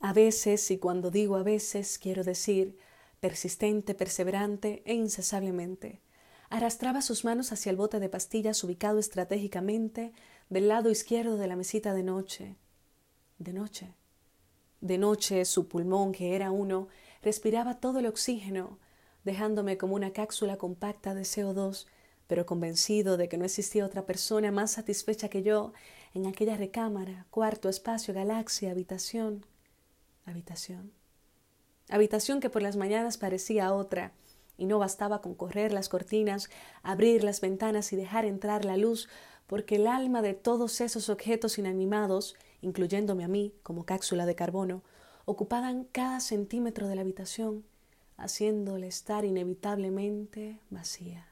A veces, y cuando digo a veces, quiero decir persistente, perseverante e incesablemente. Arrastraba sus manos hacia el bote de pastillas ubicado estratégicamente del lado izquierdo de la mesita de noche. De noche. De noche su pulmón, que era uno, respiraba todo el oxígeno, dejándome como una cápsula compacta de CO2, pero convencido de que no existía otra persona más satisfecha que yo en aquella recámara, cuarto, espacio, galaxia, habitación, habitación. Habitación que por las mañanas parecía otra, y no bastaba con correr las cortinas, abrir las ventanas y dejar entrar la luz, porque el alma de todos esos objetos inanimados, incluyéndome a mí como cápsula de carbono, ocupaban cada centímetro de la habitación, haciéndole estar inevitablemente vacía.